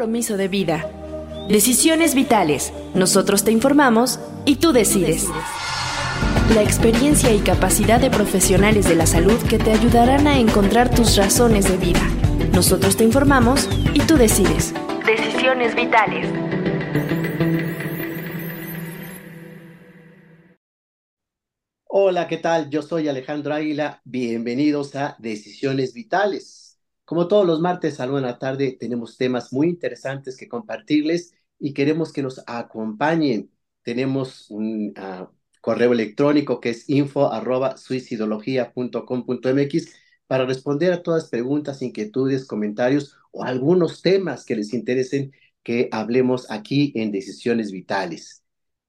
compromiso de vida. Decisiones vitales. Nosotros te informamos y tú decides. La experiencia y capacidad de profesionales de la salud que te ayudarán a encontrar tus razones de vida. Nosotros te informamos y tú decides. Decisiones vitales. Hola, ¿qué tal? Yo soy Alejandro Águila. Bienvenidos a Decisiones Vitales. Como todos los martes a la tarde, tenemos temas muy interesantes que compartirles y queremos que nos acompañen. Tenemos un uh, correo electrónico que es info arroba para responder a todas preguntas, inquietudes, comentarios o algunos temas que les interesen que hablemos aquí en Decisiones Vitales.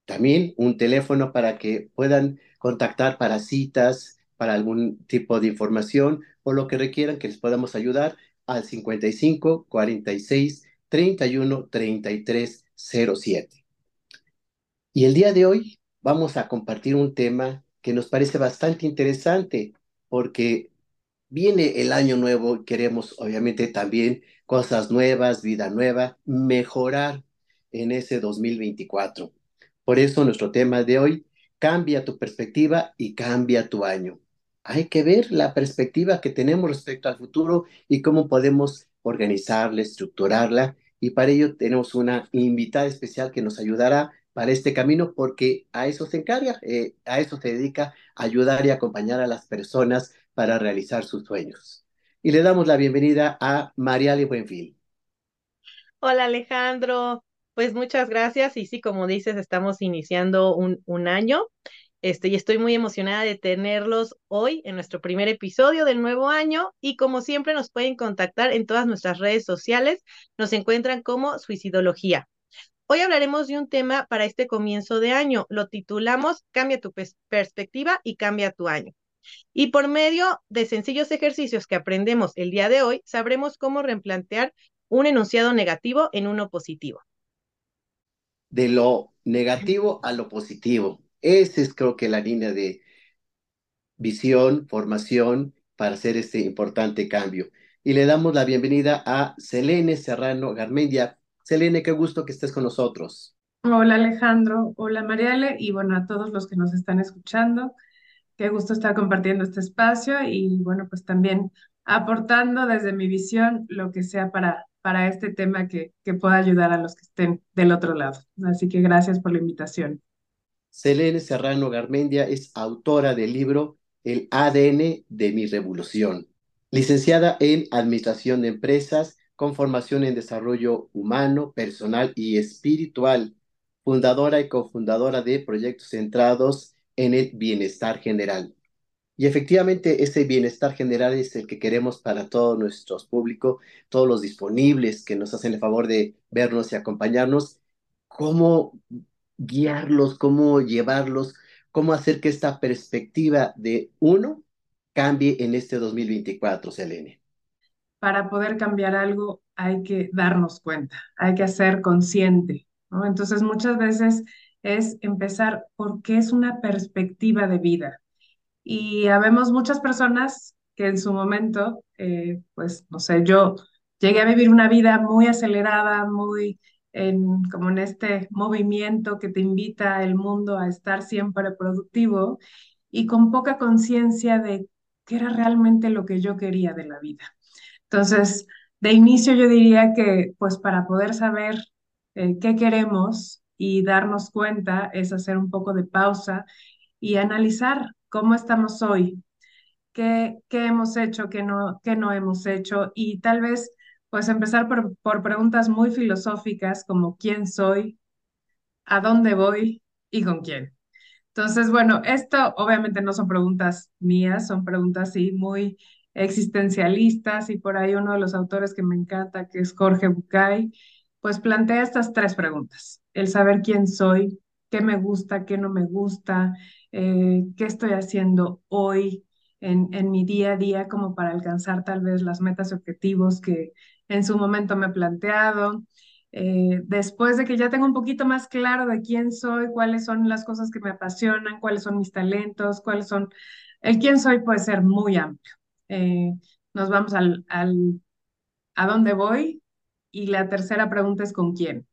También un teléfono para que puedan contactar para citas, para algún tipo de información o lo que requieran que les podamos ayudar al 55 46 31 33 07. Y el día de hoy vamos a compartir un tema que nos parece bastante interesante porque viene el año nuevo queremos obviamente también cosas nuevas, vida nueva, mejorar en ese 2024. Por eso nuestro tema de hoy cambia tu perspectiva y cambia tu año. Hay que ver la perspectiva que tenemos respecto al futuro y cómo podemos organizarla, estructurarla. Y para ello tenemos una invitada especial que nos ayudará para este camino porque a eso se encarga, eh, a eso se dedica, ayudar y acompañar a las personas para realizar sus sueños. Y le damos la bienvenida a Mariale Buenfil. Hola Alejandro, pues muchas gracias y sí, como dices, estamos iniciando un, un año este, y estoy muy emocionada de tenerlos hoy en nuestro primer episodio del nuevo año y como siempre nos pueden contactar en todas nuestras redes sociales, nos encuentran como Suicidología. Hoy hablaremos de un tema para este comienzo de año, lo titulamos Cambia tu perspectiva y cambia tu año. Y por medio de sencillos ejercicios que aprendemos el día de hoy, sabremos cómo replantear un enunciado negativo en uno positivo de lo negativo a lo positivo. Esa es creo que la línea de visión, formación para hacer este importante cambio. Y le damos la bienvenida a Selene Serrano Garmendia. Selene, qué gusto que estés con nosotros. Hola Alejandro, hola Mariale y bueno, a todos los que nos están escuchando. Qué gusto estar compartiendo este espacio y bueno, pues también aportando desde mi visión lo que sea para para este tema que, que pueda ayudar a los que estén del otro lado. Así que gracias por la invitación. Selene Serrano Garmendia es autora del libro El ADN de mi revolución, licenciada en Administración de Empresas con formación en Desarrollo Humano, Personal y Espiritual, fundadora y cofundadora de proyectos centrados en el bienestar general. Y efectivamente ese bienestar general es el que queremos para todos nuestros públicos, todos los disponibles que nos hacen el favor de vernos y acompañarnos, cómo guiarlos, cómo llevarlos, cómo hacer que esta perspectiva de uno cambie en este 2024, Selene. Para poder cambiar algo hay que darnos cuenta, hay que ser consciente. Entonces muchas veces es empezar porque es una perspectiva de vida y habemos muchas personas que en su momento, eh, pues, no sé, yo llegué a vivir una vida muy acelerada, muy en, como en este movimiento que te invita el mundo a estar siempre productivo y con poca conciencia de qué era realmente lo que yo quería de la vida. Entonces, de inicio yo diría que, pues, para poder saber eh, qué queremos y darnos cuenta es hacer un poco de pausa y analizar cómo estamos hoy, qué, qué hemos hecho, qué no, qué no hemos hecho y tal vez pues empezar por, por preguntas muy filosóficas como quién soy, a dónde voy y con quién. Entonces, bueno, esto obviamente no son preguntas mías, son preguntas sí muy existencialistas y por ahí uno de los autores que me encanta, que es Jorge Bucay, pues plantea estas tres preguntas. El saber quién soy, qué me gusta, qué no me gusta, eh, qué estoy haciendo hoy en, en, mi día a día como para alcanzar tal vez las metas y objetivos que en su momento me he planteado. Eh, después de que ya tengo un poquito más claro de quién soy, cuáles son las cosas que me apasionan, cuáles son mis talentos, cuáles son... El quién soy puede ser muy amplio. Eh, nos vamos al, al a dónde voy, y la tercera pregunta es con quién.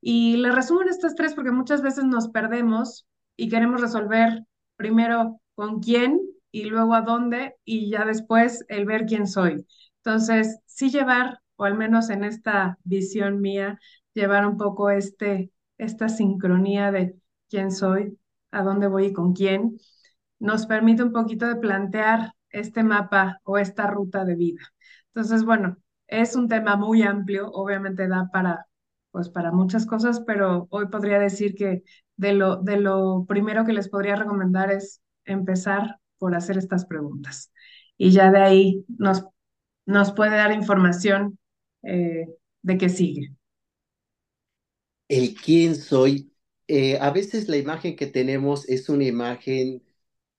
Y le resumo en estas tres porque muchas veces nos perdemos y queremos resolver primero con quién y luego a dónde y ya después el ver quién soy. Entonces, sí llevar, o al menos en esta visión mía, llevar un poco este, esta sincronía de quién soy, a dónde voy y con quién, nos permite un poquito de plantear este mapa o esta ruta de vida. Entonces, bueno, es un tema muy amplio, obviamente da para, pues, para muchas cosas, pero hoy podría decir que de lo, de lo primero que les podría recomendar es empezar por hacer estas preguntas. Y ya de ahí nos, nos puede dar información eh, de qué sigue. El quién soy. Eh, a veces la imagen que tenemos es una imagen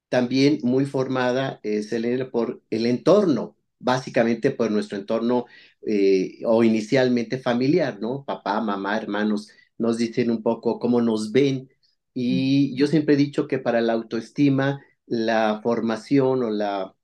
también muy formada, eh, Selena, por el entorno, básicamente por nuestro entorno eh, o inicialmente familiar, ¿no? Papá, mamá, hermanos, nos dicen un poco cómo nos ven. Y yo siempre he dicho que para la autoestima, la formación o la,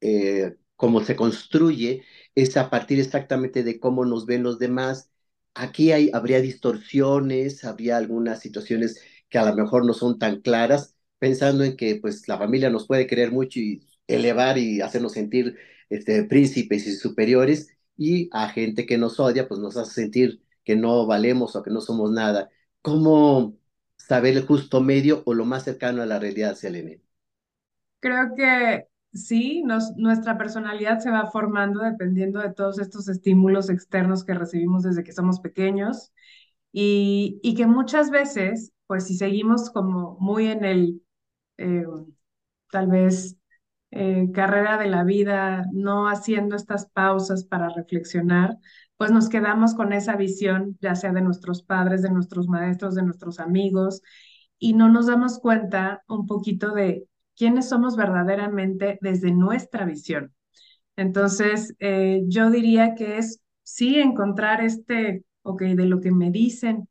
eh, cómo se construye, es a partir exactamente de cómo nos ven los demás. Aquí hay, habría distorsiones, habría algunas situaciones que a lo mejor no son tan claras, pensando en que pues la familia nos puede querer mucho y elevar y hacernos sentir este, príncipes y superiores, y a gente que nos odia, pues nos hace sentir que no valemos o que no somos nada. ¿Cómo saber el justo medio o lo más cercano a la realidad, Selene? Creo que sí, nos, nuestra personalidad se va formando dependiendo de todos estos estímulos externos que recibimos desde que somos pequeños y, y que muchas veces, pues si seguimos como muy en el, eh, tal vez, eh, carrera de la vida, no haciendo estas pausas para reflexionar, pues nos quedamos con esa visión, ya sea de nuestros padres, de nuestros maestros, de nuestros amigos, y no nos damos cuenta un poquito de quiénes somos verdaderamente desde nuestra visión. Entonces, eh, yo diría que es sí encontrar este, ok, de lo que me dicen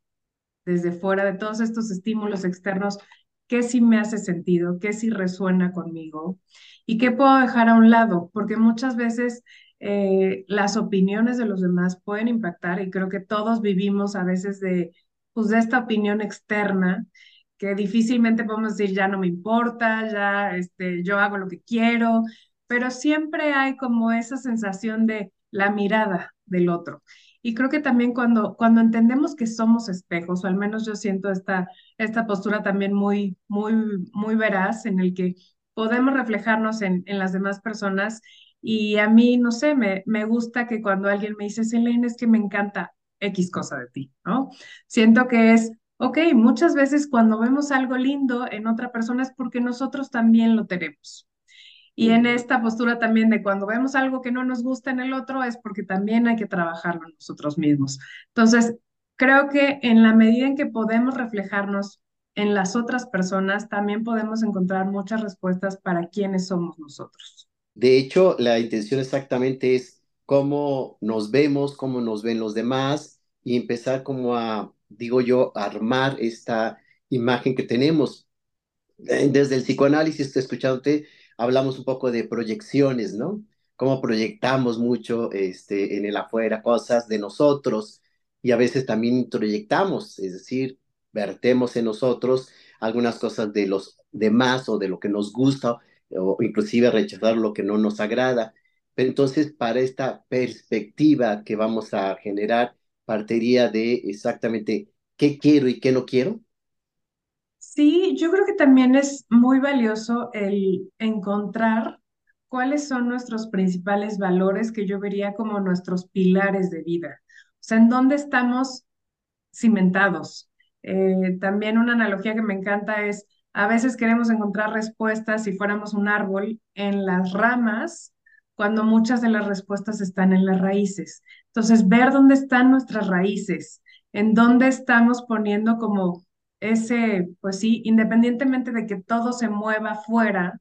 desde fuera, de todos estos estímulos externos, qué sí me hace sentido, qué sí resuena conmigo y qué puedo dejar a un lado, porque muchas veces eh, las opiniones de los demás pueden impactar y creo que todos vivimos a veces de, pues, de esta opinión externa que difícilmente podemos decir ya no me importa, ya este, yo hago lo que quiero, pero siempre hay como esa sensación de la mirada del otro. Y creo que también cuando, cuando entendemos que somos espejos, o al menos yo siento esta, esta postura también muy, muy, muy veraz en el que podemos reflejarnos en, en las demás personas. Y a mí, no sé, me, me gusta que cuando alguien me dice, Selene, es que me encanta X cosa de ti, ¿no? Siento que es Ok, muchas veces cuando vemos algo lindo en otra persona es porque nosotros también lo tenemos. Y en esta postura también de cuando vemos algo que no nos gusta en el otro es porque también hay que trabajarlo nosotros mismos. Entonces, creo que en la medida en que podemos reflejarnos en las otras personas, también podemos encontrar muchas respuestas para quiénes somos nosotros. De hecho, la intención exactamente es cómo nos vemos, cómo nos ven los demás y empezar como a digo yo, armar esta imagen que tenemos. Eh, desde el psicoanálisis, escuchándote, hablamos un poco de proyecciones, ¿no? Cómo proyectamos mucho este, en el afuera cosas de nosotros y a veces también introyectamos, es decir, vertemos en nosotros algunas cosas de los demás o de lo que nos gusta o inclusive rechazar lo que no nos agrada. Pero entonces, para esta perspectiva que vamos a generar, partiría de exactamente qué quiero y qué no quiero? Sí, yo creo que también es muy valioso el encontrar cuáles son nuestros principales valores que yo vería como nuestros pilares de vida. O sea, en dónde estamos cimentados. Eh, también una analogía que me encanta es, a veces queremos encontrar respuestas si fuéramos un árbol en las ramas cuando muchas de las respuestas están en las raíces. Entonces, ver dónde están nuestras raíces, en dónde estamos poniendo como ese, pues sí, independientemente de que todo se mueva afuera,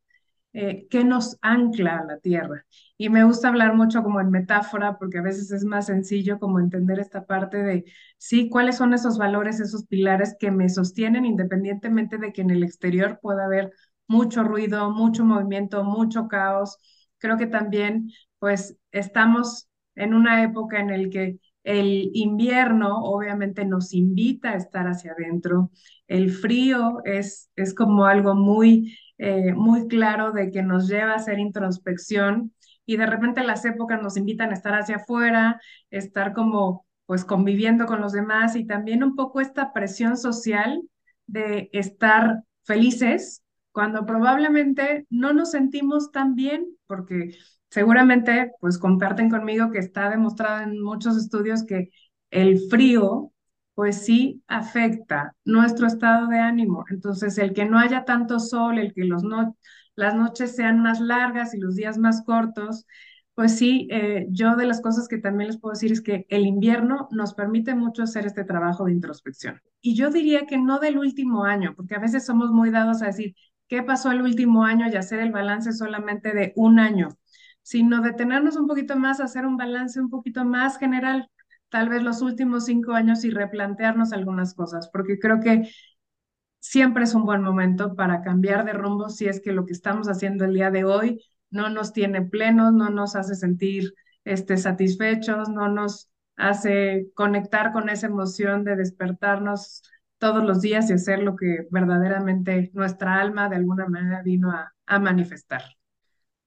eh, ¿qué nos ancla a la tierra? Y me gusta hablar mucho como en metáfora, porque a veces es más sencillo como entender esta parte de, sí, cuáles son esos valores, esos pilares que me sostienen independientemente de que en el exterior pueda haber mucho ruido, mucho movimiento, mucho caos, creo que también pues estamos en una época en el que El invierno obviamente nos invita a estar hacia adentro. El frío es, es como algo muy, eh, muy claro de que nos lleva a hacer introspección y de repente las épocas nos invitan a estar hacia afuera, estar como pues conviviendo con los demás y también un poco esta presión social de estar felices cuando probablemente no nos sentimos tan bien porque seguramente pues comparten conmigo que está demostrado en muchos estudios que el frío pues sí afecta nuestro estado de ánimo. Entonces, el que no haya tanto sol, el que las noches sean más largas y los días más cortos, pues sí, eh, yo de las cosas que también les puedo decir es que el invierno nos permite mucho hacer este trabajo de introspección. Y yo diría que no del último año, porque a veces somos muy dados a decir, ¿qué pasó el último año y hacer el balance solamente de un año? sino detenernos un poquito más, hacer un balance un poquito más general, tal vez los últimos cinco años y replantearnos algunas cosas, porque creo que siempre es un buen momento para cambiar de rumbo si es que lo que estamos haciendo el día de hoy no nos tiene plenos, no nos hace sentir este, satisfechos, no nos hace conectar con esa emoción de despertarnos todos los días y hacer lo que verdaderamente nuestra alma de alguna manera vino a, a manifestar.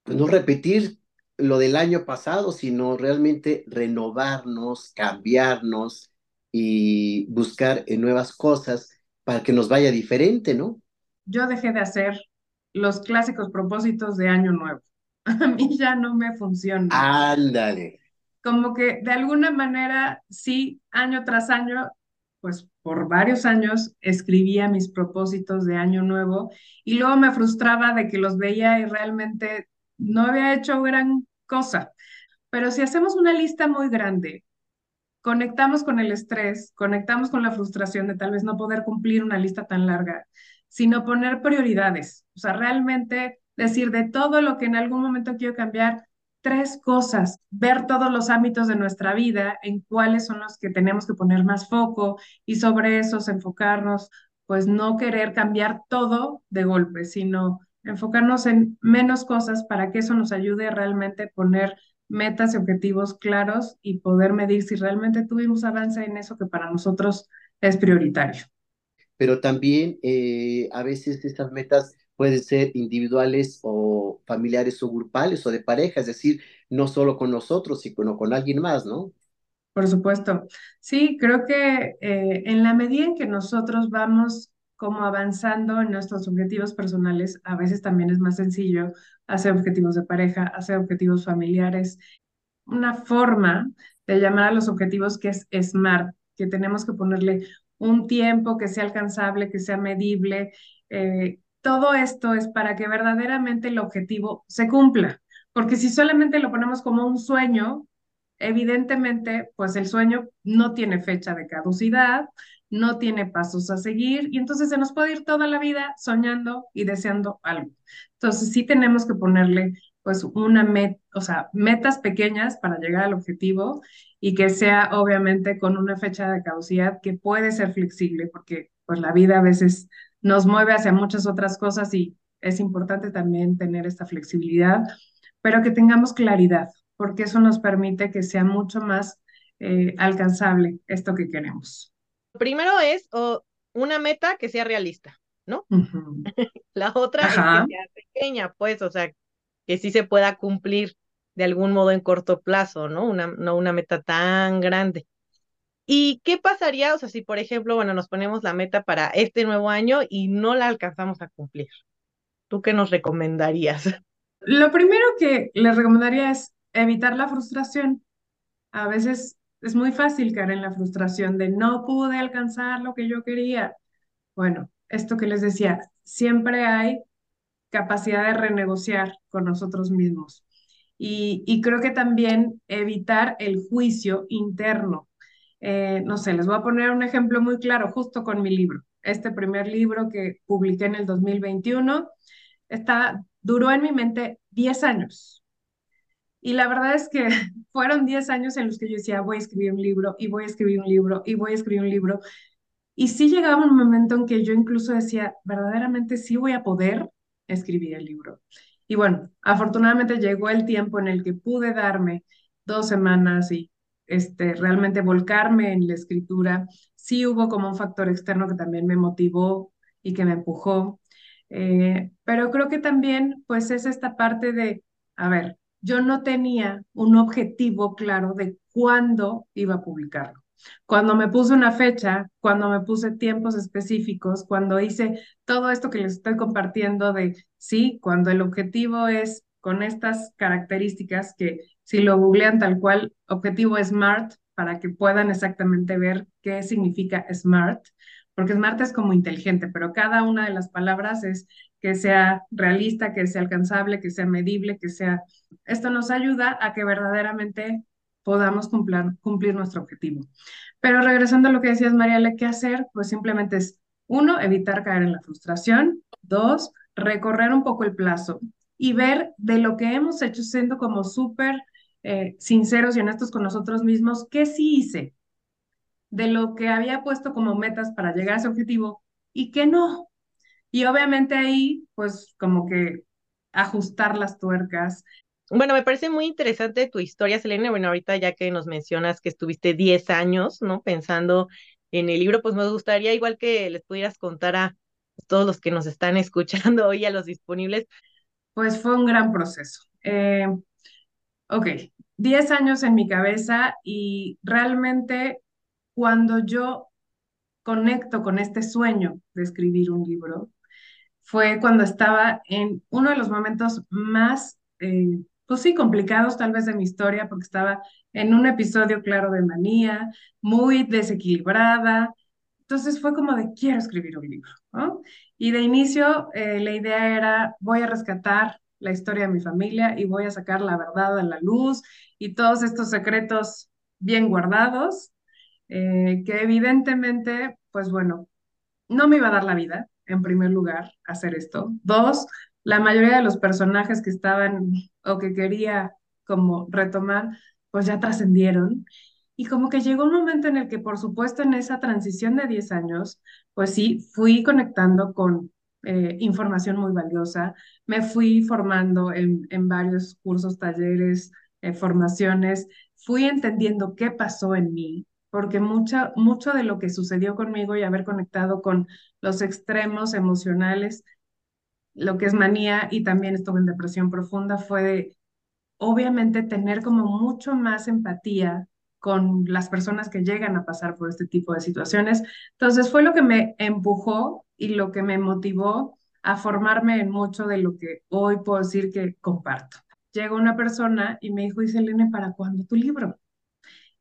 Pues no repetir lo del año pasado, sino realmente renovarnos, cambiarnos y buscar en nuevas cosas para que nos vaya diferente, ¿no? Yo dejé de hacer los clásicos propósitos de año nuevo. A mí ya no me funciona. Ándale. Como que de alguna manera, sí, año tras año, pues por varios años escribía mis propósitos de año nuevo y luego me frustraba de que los veía y realmente no había hecho gran cosa. Pero si hacemos una lista muy grande, conectamos con el estrés, conectamos con la frustración de tal vez no poder cumplir una lista tan larga, sino poner prioridades. O sea, realmente decir de todo lo que en algún momento quiero cambiar, tres cosas, ver todos los ámbitos de nuestra vida, en cuáles son los que tenemos que poner más foco y sobre esos enfocarnos, pues no querer cambiar todo de golpe, sino enfocarnos en menos cosas para que eso nos ayude a realmente poner metas y objetivos claros y poder medir si realmente tuvimos avance en eso que para nosotros es prioritario. Pero también eh, a veces estas metas pueden ser individuales o familiares o grupales o de pareja, es decir, no solo con nosotros, sino con alguien más, ¿no? Por supuesto. Sí, creo que eh, en la medida en que nosotros vamos como avanzando en nuestros objetivos personales, a veces también es más sencillo hacer objetivos de pareja, hacer objetivos familiares. Una forma de llamar a los objetivos que es SMART, que tenemos que ponerle un tiempo que sea alcanzable, que sea medible. Eh, todo esto es para que verdaderamente el objetivo se cumpla, porque si solamente lo ponemos como un sueño, evidentemente, pues el sueño no tiene fecha de caducidad, no tiene pasos a seguir y entonces se nos puede ir toda la vida soñando y deseando algo. Entonces sí tenemos que ponerle pues una meta, o sea, metas pequeñas para llegar al objetivo y que sea obviamente con una fecha de caducidad que puede ser flexible porque pues la vida a veces nos mueve hacia muchas otras cosas y es importante también tener esta flexibilidad, pero que tengamos claridad porque eso nos permite que sea mucho más eh, alcanzable esto que queremos primero es una meta que sea realista, ¿no? La otra es que sea pequeña, pues, o sea, que sí se pueda cumplir de algún modo en corto plazo, ¿no? Una, no una meta tan grande. ¿Y qué pasaría, o sea, si por ejemplo, bueno, nos ponemos la meta para este nuevo año y no la alcanzamos a cumplir? ¿Tú qué nos recomendarías? Lo primero que les recomendaría es evitar la frustración. A veces es muy fácil caer en la frustración de no pude alcanzar lo que yo quería. Bueno, esto que les decía, siempre hay capacidad de renegociar con nosotros mismos. Y, creo que también evitar el juicio interno. Eh, no sé, les voy a poner un ejemplo muy claro justo con mi libro. Este primer libro que publiqué en el 2021 está, duró en mi mente 10 años y la verdad es que fueron 10 años en los que yo decía, voy a escribir un libro y voy a escribir un libro y voy a escribir un libro. Y sí llegaba un momento en que yo incluso decía, verdaderamente sí voy a poder escribir el libro. Y bueno, afortunadamente llegó el tiempo en el que pude darme dos semanas y este, realmente volcarme en la escritura. Sí hubo como un factor externo que también me motivó y que me empujó, eh, pero creo que también pues es esta parte de, a ver, yo no tenía un objetivo claro de cuándo iba a publicarlo. Cuando me puse una fecha, cuando me puse tiempos específicos, cuando hice todo esto que les estoy compartiendo de, sí, cuando el objetivo es con estas características que si lo googlean tal cual, objetivo SMART, para que puedan exactamente ver qué significa SMART, porque SMART es como inteligente, pero cada una de las palabras es que sea realista, que sea alcanzable, que sea medible, que sea... Esto nos ayuda a que verdaderamente podamos cumplir, cumplir nuestro objetivo. Pero regresando a lo que decías, Mariale, ¿qué hacer? Pues simplemente es, uno, evitar caer en la frustración. Dos, recorrer un poco el plazo y ver de lo que hemos hecho siendo como súper eh, sinceros y honestos con nosotros mismos, qué sí hice de lo que había puesto como metas para llegar a ese objetivo y qué no. Y obviamente ahí, pues como que ajustar las tuercas. Bueno, me parece muy interesante tu historia, Selena. Bueno, ahorita ya que nos mencionas que estuviste 10 años, ¿no? Pensando en el libro, pues me gustaría igual que les pudieras contar a todos los que nos están escuchando hoy, a los disponibles. Pues fue un gran proceso. Eh, ok, 10 años en mi cabeza y realmente cuando yo conecto con este sueño de escribir un libro, fue cuando estaba en uno de los momentos más, eh, pues sí, complicados tal vez de mi historia, porque estaba en un episodio claro de manía, muy desequilibrada. Entonces fue como de, quiero escribir un libro. Y de inicio eh, la idea era, voy a rescatar la historia de mi familia y voy a sacar la verdad a la luz y todos estos secretos bien guardados, eh, que evidentemente, pues bueno, no me iba a dar la vida, en primer lugar, hacer esto. Dos, la mayoría de los personajes que estaban o que quería como retomar, pues ya trascendieron. Y como que llegó un momento en el que, por supuesto, en esa transición de 10 años, pues sí, fui conectando con eh, información muy valiosa, me fui formando en, en varios cursos, talleres, eh, formaciones, fui entendiendo qué pasó en mí, porque mucha, mucho de lo que sucedió conmigo y haber conectado con los extremos emocionales, lo que es manía y también estuve en depresión profunda, fue obviamente tener como mucho más empatía con las personas que llegan a pasar por este tipo de situaciones. Entonces fue lo que me empujó y lo que me motivó a formarme en mucho de lo que hoy puedo decir que comparto. Llegó una persona y me dijo, Iselene, ¿para cuándo tu libro?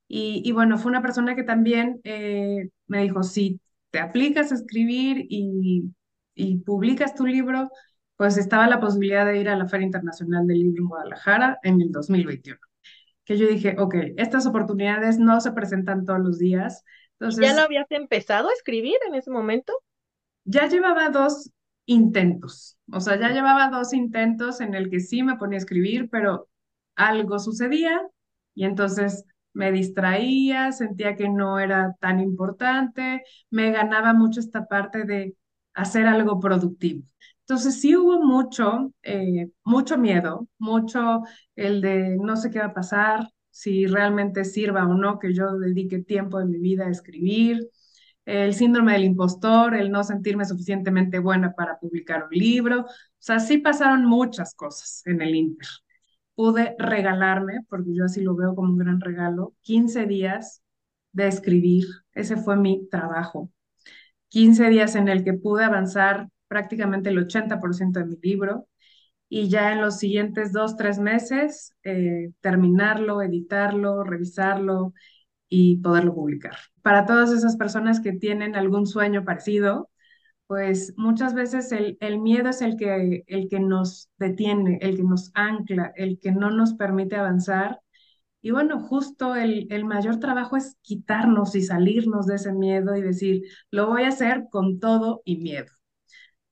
Y, bueno, fue una persona que también eh, me dijo, si te aplicas a escribir y, y publicas tu libro, pues estaba la posibilidad de ir a la Feria Internacional del Libro en Guadalajara en el 2021. Que yo dije, ok, estas oportunidades no se presentan todos los días. Entonces, ¿Ya lo habías empezado a escribir en ese momento? Ya llevaba dos intentos, o sea, ya llevaba dos intentos en el que sí me ponía a escribir, pero algo sucedía y entonces me distraía, sentía que no era tan importante, me ganaba mucho esta parte de hacer algo productivo. Entonces sí hubo mucho, eh, mucho miedo, mucho el de no sé qué va a pasar, si realmente sirva o no que yo dedique tiempo de mi vida a escribir, el síndrome del impostor, el no sentirme suficientemente buena para publicar un libro. O sea, sí pasaron muchas cosas en el Inter pude regalarme, porque yo así lo veo como un gran regalo, 15 días de escribir. Ese fue mi trabajo. 15 días en el que pude avanzar prácticamente el 80% de mi libro y ya en los siguientes dos, tres meses eh, terminarlo, editarlo, revisarlo y poderlo publicar. Para todas esas personas que tienen algún sueño parecido, pues muchas veces el, el, miedo es el que, el que nos detiene, el que nos ancla, el que no nos permite avanzar. Y bueno, justo el, el mayor trabajo es quitarnos y salirnos de ese miedo y decir, lo voy a hacer con todo y miedo.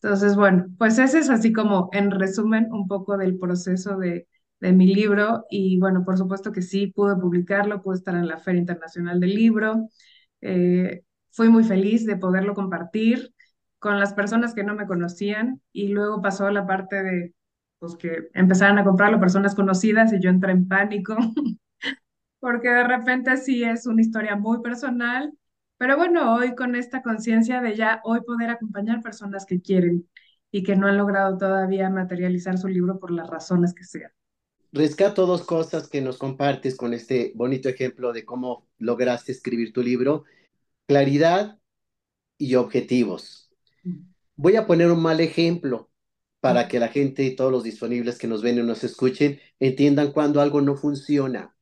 Entonces, bueno, pues ese es así como en resumen un poco del proceso de, de mi libro y bueno, por supuesto que sí, pude publicarlo, pude estar en la Feria Internacional del Libro. Eh, fui muy feliz de poderlo compartir con las personas que no me conocían y luego pasó la parte de pues que empezaran a comprarlo personas conocidas y yo entré en pánico porque de repente sí es una historia muy personal, pero bueno, hoy con esta conciencia de ya hoy poder acompañar personas que quieren y que no han logrado todavía materializar su libro por las razones que sean. Rescato dos cosas que nos compartes con este bonito ejemplo de cómo lograste escribir tu libro. Claridad y objetivos. Voy a poner un mal ejemplo para que la gente y todos los disponibles que nos ven y nos escuchen entiendan cuando algo no funciona.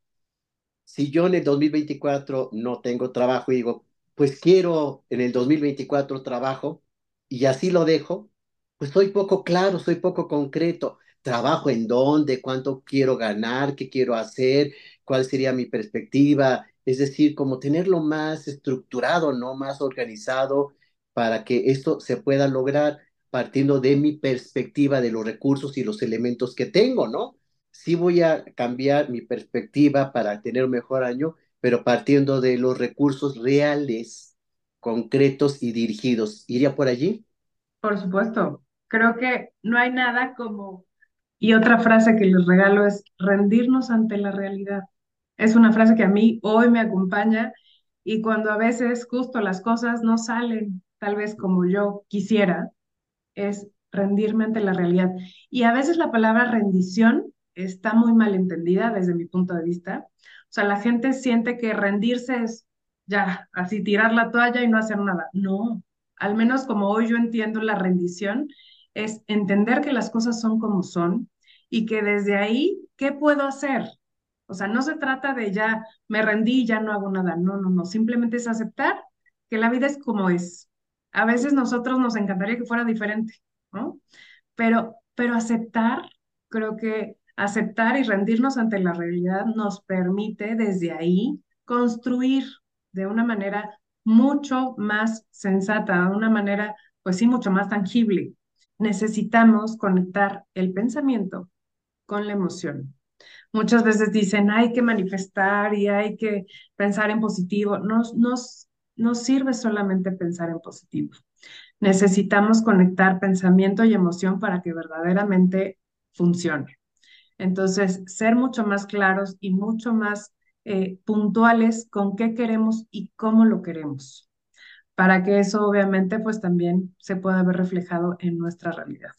Si yo en el 2024 no tengo trabajo y digo, pues quiero en el 2024 trabajo y así lo dejo, pues soy poco claro, soy poco concreto. Trabajo en dónde, cuánto quiero ganar, qué quiero hacer, cuál sería mi perspectiva. Es decir, como tenerlo más estructurado, no más organizado para que esto se pueda lograr partiendo de mi perspectiva de los recursos y los elementos que tengo, ¿no? Sí voy a cambiar mi perspectiva para tener un mejor año, pero partiendo de los recursos reales, concretos y dirigidos. ¿Iría por allí? Por supuesto. Creo que no hay nada como... Y otra frase que les regalo es rendirnos ante la realidad. Es una frase que a mí hoy me acompaña y cuando a veces justo las cosas no salen tal vez como yo quisiera, es rendirme ante la realidad. Y a veces la palabra rendición está muy mal entendida desde mi punto de vista. O sea, la gente siente que rendirse es ya, así tirar la toalla y no hacer nada. No, al menos como hoy yo entiendo la rendición, es entender que las cosas son como son y que desde ahí, ¿qué puedo hacer? O sea, no se trata de ya me rendí ya no hago nada. No, no, no. Simplemente es aceptar que la vida es como es. A veces nosotros nos encantaría que fuera diferente, ¿no? Pero, pero aceptar, creo que aceptar y rendirnos ante la realidad nos permite desde ahí construir de una manera mucho más sensata, de una manera, pues sí, mucho más tangible. Necesitamos conectar el pensamiento con la emoción. Muchas veces dicen, hay que manifestar y hay que pensar en positivo. No sirve solamente pensar en positivo. Necesitamos conectar pensamiento y emoción para que verdaderamente funcione. Entonces, ser mucho más claros y mucho más eh, puntuales con qué queremos y cómo lo queremos, para que eso obviamente pues también se pueda ver reflejado en nuestra realidad.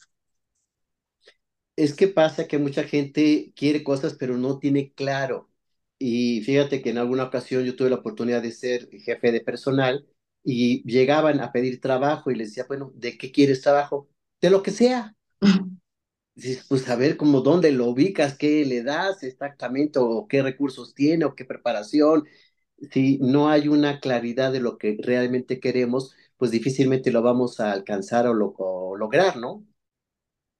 Es que pasa que mucha gente quiere cosas pero no tiene claro y fíjate que en alguna ocasión yo tuve la oportunidad de ser jefe de personal y llegaban a pedir trabajo y les decía, bueno, ¿de qué quieres trabajo? De lo que sea. Dices, pues a ver cómo dónde lo ubicas, qué le das exactamente, o qué recursos tiene, o qué preparación. Si no hay una claridad de lo que realmente queremos, pues difícilmente lo vamos a alcanzar o, lo, o lograr, ¿no?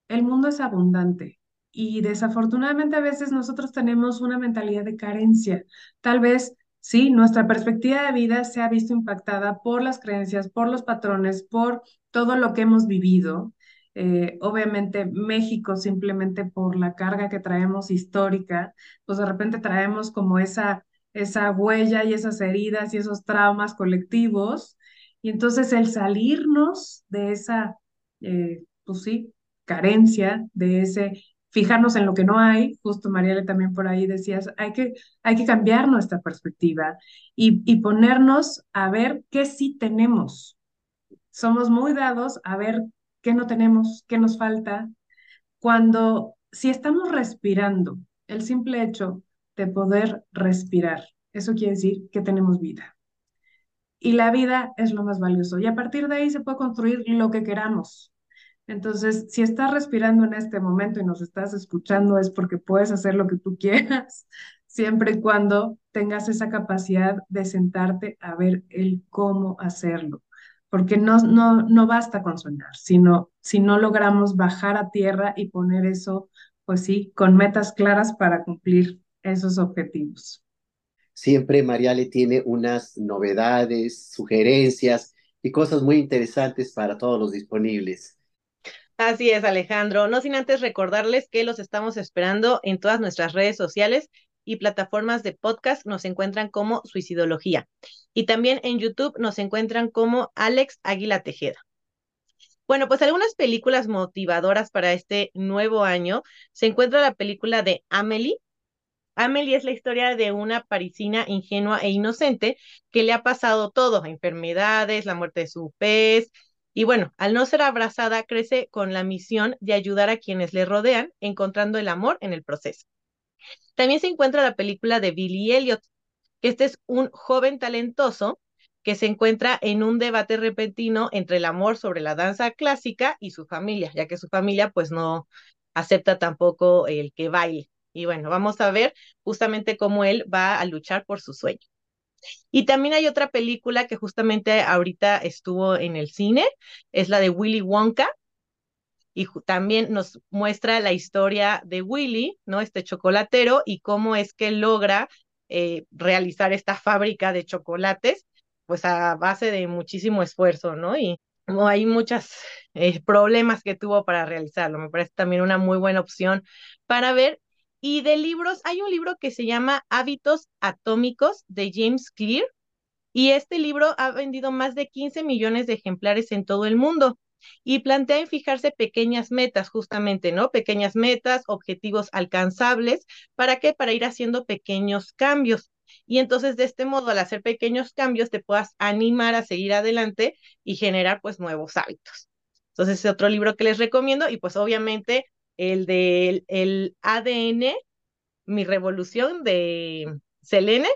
El mundo es abundante y desafortunadamente a veces nosotros tenemos una mentalidad de carencia. Tal vez, sí, nuestra perspectiva de vida se ha visto impactada por las creencias, por los patrones, por todo lo que hemos vivido. Eh, obviamente México simplemente por la carga que traemos histórica, pues de repente traemos como esa, esa huella y esas heridas y esos traumas colectivos. Y entonces el salirnos de esa, eh, pues sí, carencia, de ese fijarnos en lo que no hay, justo Mariale también por ahí decías, hay que, hay que cambiar nuestra perspectiva y, y ponernos a ver qué sí tenemos. Somos muy dados a ver qué no tenemos, qué nos falta. Cuando, si estamos respirando, el simple hecho de poder respirar, eso quiere decir que tenemos vida. Y la vida es lo más valioso. Y a partir de ahí se puede construir lo que queramos. Entonces, si estás respirando en este momento y nos estás escuchando, es porque puedes hacer lo que tú quieras, siempre y cuando tengas esa capacidad de sentarte a ver el cómo hacerlo. Porque no, no, no basta con soñar, sino si no logramos bajar a tierra y poner eso, pues sí, con metas claras para cumplir esos objetivos. Siempre Mariale tiene unas novedades, sugerencias y cosas muy interesantes para todos los disponibles. Así es, Alejandro. No sin antes recordarles que los estamos esperando en todas nuestras redes sociales y plataformas de podcast. Nos encuentran como Suicidología. Y también en YouTube nos encuentran como Alex Águila Tejeda. Bueno, pues algunas películas motivadoras para este nuevo año. Se encuentra la película de Amelie, Amelie es la historia de una parisina ingenua e inocente que le ha pasado todo, enfermedades, la muerte de su pez, y bueno, al no ser abrazada, crece con la misión de ayudar a quienes le rodean, encontrando el amor en el proceso. También se encuentra la película de Billy Elliot, que este es un joven talentoso que se encuentra en un debate repentino entre el amor sobre la danza clásica y su familia, ya que su familia pues no acepta tampoco el que baile. Y bueno, vamos a ver justamente cómo él va a luchar por su sueño. Y también hay otra película que justamente ahorita estuvo en el cine, es la de Willy Wonka, y también nos muestra la historia de Willy, ¿no? Este chocolatero y cómo es que logra eh, realizar esta fábrica de chocolates, pues a base de muchísimo esfuerzo, ¿no? Y como hay muchos eh, problemas que tuvo para realizarlo, me parece también una muy buena opción para ver. Y de libros, hay un libro que se llama Hábitos Atómicos de James Clear, y este libro ha vendido más de 15 millones de ejemplares en todo el mundo y plantea en fijarse pequeñas metas, justamente, ¿no? Pequeñas metas, objetivos alcanzables, ¿para qué? Para ir haciendo pequeños cambios. Y entonces de este modo, al hacer pequeños cambios, te puedas animar a seguir adelante y generar pues nuevos hábitos. Entonces es otro libro que les recomiendo y pues obviamente el del el ADN, Mi Revolución de Selene,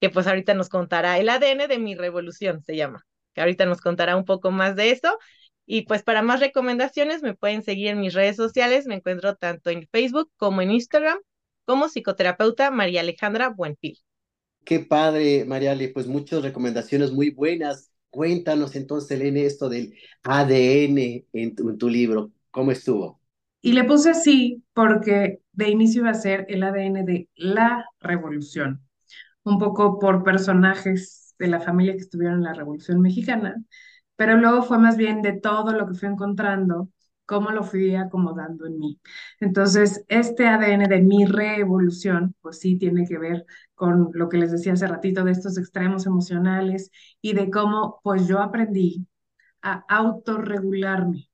que pues ahorita nos contará el ADN de mi revolución, se llama, que ahorita nos contará un poco más de eso. Y pues para más recomendaciones me pueden seguir en mis redes sociales, me encuentro tanto en Facebook como en Instagram como psicoterapeuta María Alejandra Buenfil. Qué padre, Mariale, pues muchas recomendaciones muy buenas. Cuéntanos entonces, Elena, esto del ADN en tu, libro. ¿Cómo estuvo? Y le puse así porque de inicio iba a ser el ADN de la revolución, un poco por personajes de la familia que estuvieron en la Revolución Mexicana, pero luego fue más bien de todo lo que fui encontrando, cómo lo fui acomodando en mí. Entonces, este ADN de mi reevolución, pues sí tiene que ver con lo que les decía hace ratito de estos extremos emocionales y de cómo pues yo aprendí a autorregularme.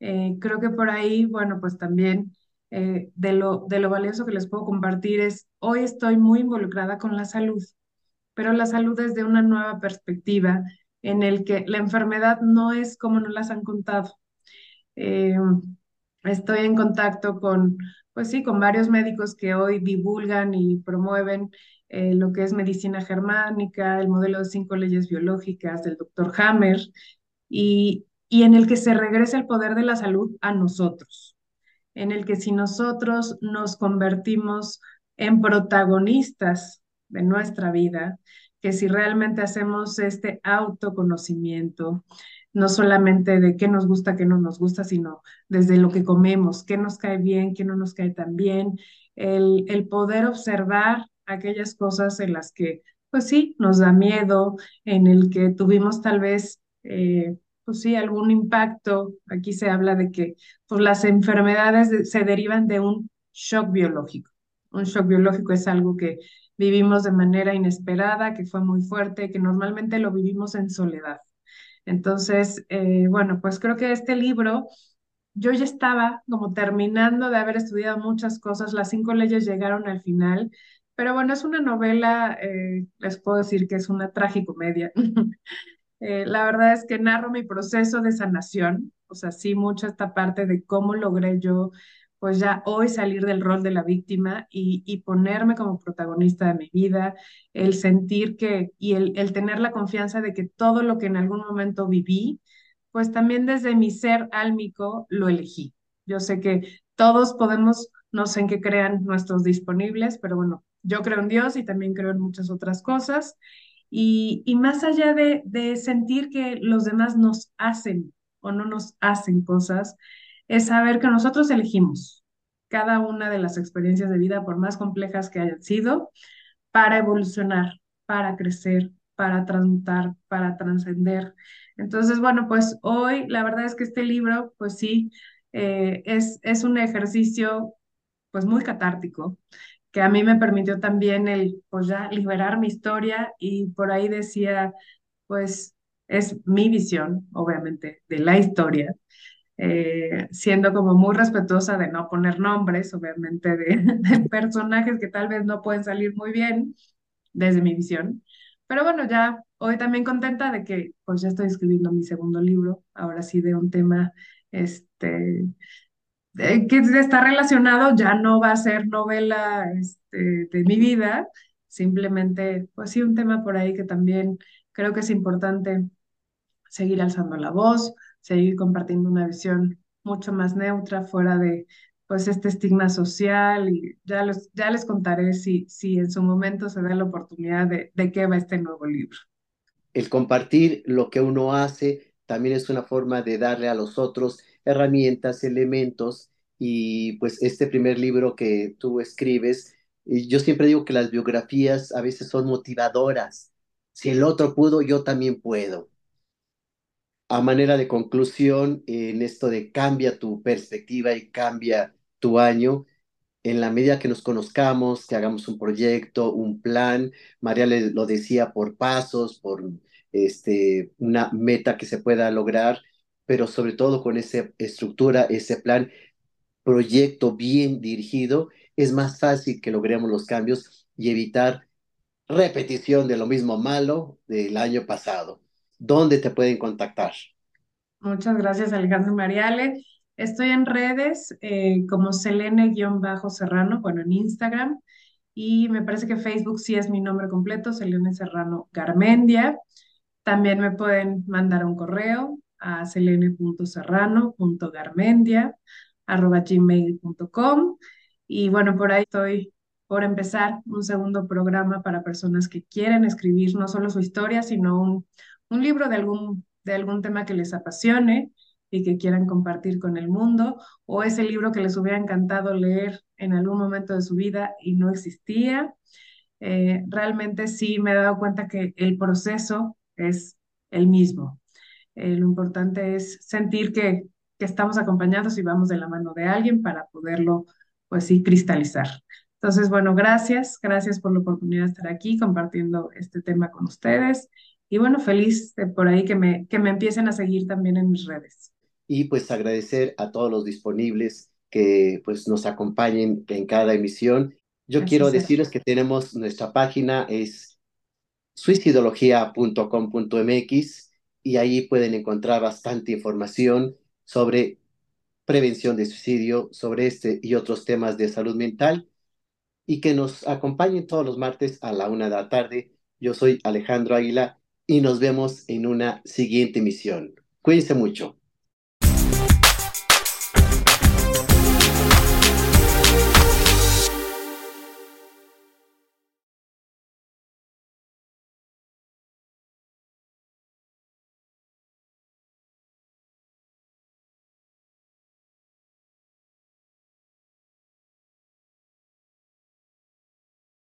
Eh, creo que por ahí, bueno, pues también eh, de, lo, de lo valioso que les puedo compartir es, hoy estoy muy involucrada con la salud, pero la salud es de una nueva perspectiva en el que la enfermedad no es como nos las han contado. Eh, estoy en contacto con, pues sí, con varios médicos que hoy divulgan y promueven lo que es medicina germánica, el modelo de cinco leyes biológicas del doctor Hammer, y, y en el que se regresa el poder de la salud a nosotros, en el que si nosotros nos convertimos en protagonistas de nuestra vida, que si realmente hacemos este autoconocimiento, no solamente de qué nos gusta, qué no nos gusta, sino desde lo que comemos, qué nos cae bien, qué no nos cae tan bien, el, el poder observar aquellas cosas en las que, pues sí, nos da miedo, en el que tuvimos tal vez, eh, pues sí, algún impacto. Aquí se habla de que pues, las enfermedades se derivan de un shock biológico. Un shock biológico es algo que vivimos de manera inesperada, que fue muy fuerte, que normalmente lo vivimos en soledad. Entonces, eh, bueno, pues creo que este libro, yo ya estaba como terminando de haber estudiado muchas cosas, las cinco leyes llegaron al final, pero bueno, es una novela, eh, les puedo decir que es una tragicomedia. eh, la verdad es que narro mi proceso de sanación, o sea, sí, mucha esta parte de cómo logré yo pues ya hoy salir del rol de la víctima y, ponerme como protagonista de mi vida, el sentir que y el, el, tener la confianza de que todo lo que en algún momento viví, pues también desde mi ser álmico lo elegí. Yo sé que todos podemos, no sé en qué crean nuestros disponibles, pero bueno, yo creo en Dios y también creo en muchas otras cosas. Y, más allá de, de sentir que los demás nos hacen o no nos hacen cosas, es saber que nosotros elegimos cada una de las experiencias de vida, por más complejas que hayan sido, para evolucionar, para crecer, para transmutar, para trascender. Entonces, bueno, pues hoy la verdad es que este libro, pues sí, eh, es, es un ejercicio pues muy catártico, que a mí me permitió también el, pues ya liberar mi historia y por ahí decía, pues es mi visión, obviamente, de la historia, eh, siendo como muy respetuosa de no poner nombres, obviamente, de, de personajes que tal vez no pueden salir muy bien desde mi visión. Pero bueno, ya hoy también contenta de que pues ya estoy escribiendo mi segundo libro, ahora sí de un tema este, que está relacionado, ya no va a ser novela este, de mi vida, simplemente, pues sí, un tema por ahí que también creo que es importante seguir alzando la voz, seguir compartiendo una visión mucho más neutra, fuera de pues este estigma social y ya, los, ya les contaré si, si en su momento se da la oportunidad de, de qué va este nuevo libro. El compartir lo que uno hace también es una forma de darle a los otros herramientas, elementos y pues este primer libro que tú escribes, yo siempre digo que las biografías a veces son motivadoras. Si el otro pudo, yo también puedo. A manera de conclusión, en esto de cambia tu perspectiva y cambia tu año, en la medida que nos conozcamos, que hagamos un proyecto, un plan, María le, lo decía por pasos, por este, una meta que se pueda lograr, pero sobre todo con esa estructura, ese plan, proyecto bien dirigido, es más fácil que logremos los cambios y evitar repetición de lo mismo malo del año pasado. ¿Dónde te pueden contactar? Muchas gracias, Alejandro Mariale. Estoy en redes eh, como Selene-Serrano, bueno, en Instagram. Y me parece que Facebook sí es mi nombre completo, Selene Serrano Garmendia. También me pueden mandar un correo a selene.serrano.garmendia arroba gmail.com. Y bueno, por ahí estoy por empezar un segundo programa para personas que quieren escribir no solo su historia, sino un, un libro de algún, de algún tema que les apasione y que quieran compartir con el mundo, o ese libro que les hubiera encantado leer en algún momento de su vida y no existía. Eh, realmente sí me he dado cuenta que el proceso es el mismo. Eh, lo importante es sentir que que estamos acompañados y vamos de la mano de alguien para poderlo, pues sí, cristalizar. Entonces, bueno, gracias, gracias por la oportunidad de estar aquí compartiendo este tema con ustedes. Y bueno, feliz de por ahí que me, que me empiecen a seguir también en mis redes. Y pues agradecer a todos los disponibles que pues nos acompañen en cada emisión. Yo quiero decirles que tenemos nuestra página es suicidología.com.mx y ahí pueden encontrar bastante información sobre prevención de suicidio, sobre este y otros temas de salud mental y que nos acompañen todos los martes a la una de la tarde. Yo soy Alejandro Águila y nos vemos en una siguiente emisión. Cuídense mucho.